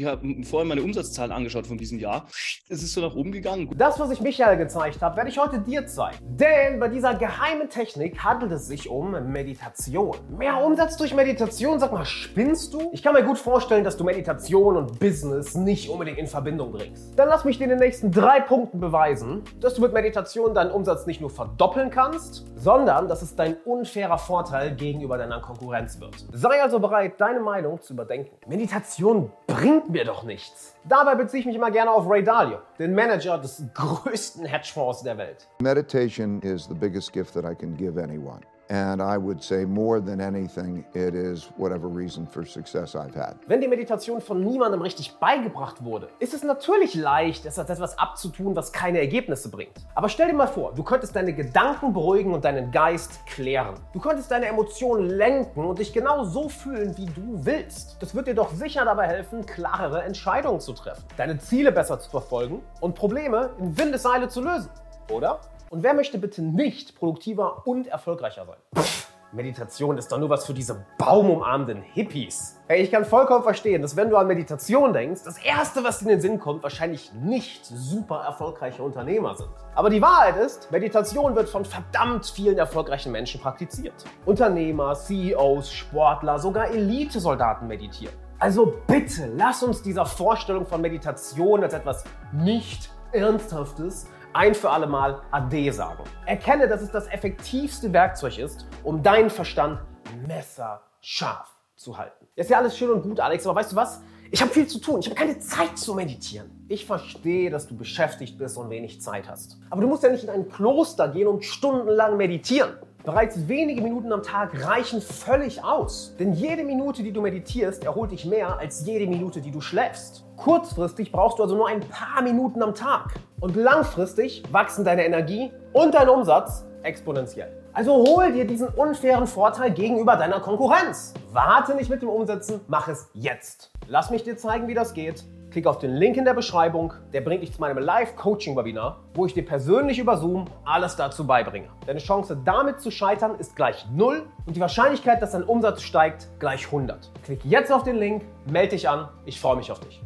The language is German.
Ich habe vorhin meine Umsatzzahlen angeschaut von diesem Jahr. Es ist so nach oben gegangen. Das, was ich Michael gezeigt habe, werde ich heute dir zeigen. Denn bei dieser geheimen Technik handelt es sich um Meditation. Mehr Umsatz durch Meditation? Sag mal, spinnst du? Ich kann mir gut vorstellen, dass du Meditation und Business nicht unbedingt in Verbindung bringst. Dann lass mich dir in den nächsten drei Punkten beweisen, dass du mit Meditation deinen Umsatz nicht nur verdoppeln kannst, sondern dass es dein unfairer Vorteil gegenüber deiner Konkurrenz wird. Sei also bereit, deine Meinung zu überdenken. Meditation bringt mir doch nichts. Dabei beziehe ich mich immer gerne auf Ray Dalio, den Manager des größten Hedgefonds der Welt. Meditation is the biggest gift that I can give anyone. Wenn die Meditation von niemandem richtig beigebracht wurde, ist es natürlich leicht, es als etwas abzutun, was keine Ergebnisse bringt. Aber stell dir mal vor, du könntest deine Gedanken beruhigen und deinen Geist klären. Du könntest deine Emotionen lenken und dich genau so fühlen, wie du willst. Das wird dir doch sicher dabei helfen, klarere Entscheidungen zu treffen, deine Ziele besser zu verfolgen und Probleme in Windeseile zu lösen. Oder? Und wer möchte bitte nicht produktiver und erfolgreicher sein? Pff, Meditation ist doch nur was für diese baumumarmenden Hippies. Hey, ich kann vollkommen verstehen, dass wenn du an Meditation denkst, das Erste, was in den Sinn kommt, wahrscheinlich nicht super erfolgreiche Unternehmer sind. Aber die Wahrheit ist, Meditation wird von verdammt vielen erfolgreichen Menschen praktiziert. Unternehmer, CEOs, Sportler, sogar Elitesoldaten meditieren. Also bitte, lass uns dieser Vorstellung von Meditation als etwas nicht Ernsthaftes ein für alle Mal Ade sagen. Erkenne, dass es das effektivste Werkzeug ist, um deinen Verstand messerscharf zu halten. Ist ja alles schön und gut, Alex, aber weißt du was? Ich habe viel zu tun. Ich habe keine Zeit zu meditieren. Ich verstehe, dass du beschäftigt bist und wenig Zeit hast. Aber du musst ja nicht in ein Kloster gehen und stundenlang meditieren. Bereits wenige Minuten am Tag reichen völlig aus. Denn jede Minute, die du meditierst, erholt dich mehr als jede Minute, die du schläfst. Kurzfristig brauchst du also nur ein paar Minuten am Tag. Und langfristig wachsen deine Energie und dein Umsatz exponentiell. Also hol dir diesen unfairen Vorteil gegenüber deiner Konkurrenz. Warte nicht mit dem Umsetzen, mach es jetzt. Lass mich dir zeigen, wie das geht. Klick auf den Link in der Beschreibung, der bringt dich zu meinem Live-Coaching-Webinar, wo ich dir persönlich über Zoom alles dazu beibringe. Deine Chance damit zu scheitern ist gleich 0 und die Wahrscheinlichkeit, dass dein Umsatz steigt, gleich 100. Klick jetzt auf den Link, melde dich an, ich freue mich auf dich.